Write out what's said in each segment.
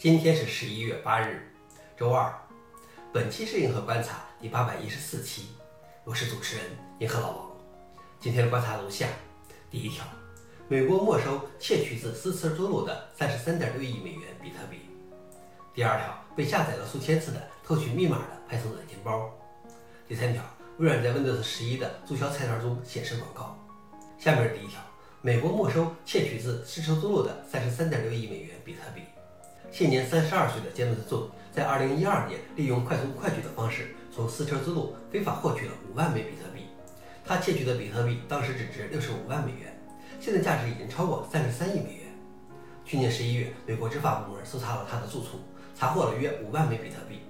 今天是十一月八日，周二。本期是银河观察第八百一十四期，我是主持人银河老王。今天的观察如下：第一条，美国没收窃取自思科之路的三十三点六亿美元比特币。第二条，被下载了数千次的偷取密码的 Python 软件包。第三条，微软在 Windows 十一的注销菜单中显示广告。下面是第一条，美国没收窃取自思科之路的三十三点六亿美元比特币。现年三十二岁的杰姆斯·仲在二零一二年利用快速快取的方式，从思车之路非法获取了五万枚比特币。他窃取的比特币当时只值六十五万美元，现在价值已经超过三十三亿美元。去年十一月，美国执法部门搜查了他的住处，查获了约五万枚比特币。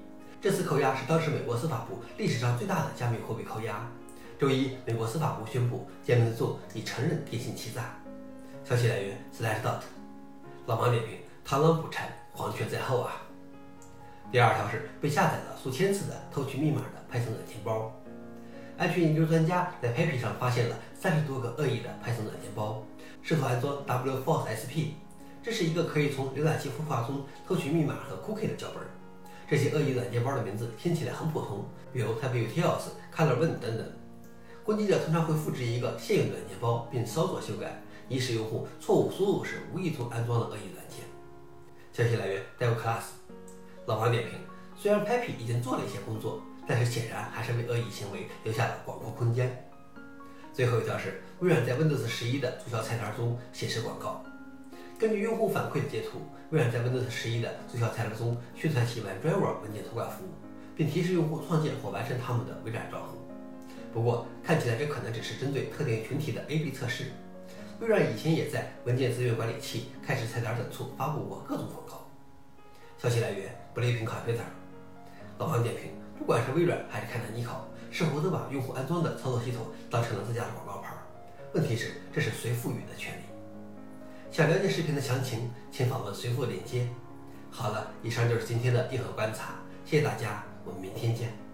这次扣押是当时美国司法部历史上最大的加密货币扣押。周一，美国司法部宣布，杰伦斯·仲已承认电信欺诈。消息来源：Slashdot。老王点评：螳螂捕蝉。黄雀在后啊！第二条是被下载了数千次的偷取密码的 Python 软件包。安全研究专家在 Papi 上发现了三十多个恶意的 Python 软件包，试图安装 W-FoxSP。这是一个可以从浏览器孵化中偷取密码和 cookie 的脚本。这些恶意软件包的名字听起来很普通，比如 TypeUtils、ColorWin 等等。攻击者通常会复制一个现有的软件包并稍作修改，以使用户错误输入时无意中安装了恶意软件。消息来源：DevClass。老王点评：虽然 Pepi 已经做了一些工作，但是显然还是为恶意行为留下了广阔空间。最后一条是，微软在 Windows 十一的注销菜单中显示广告。根据用户反馈的截图，微软在 Windows 十一的注销菜单中宣传其 WebDriver 文件托管服务，并提示用户创建或完成他们的微软账户。不过，看起来这可能只是针对特定群体的 A/B 测试。微软以前也在文件资源管理器、开始菜单等处发布过各种广告。消息来源：Blipping Computer。老王点评：不管是微软还是凯坦尼考，似乎都把用户安装的操作系统当成了自家的广告牌。问题是，这是谁赋予的权利？想了解视频的详情，请访问随附链接。好了，以上就是今天的硬核观察，谢谢大家，我们明天见。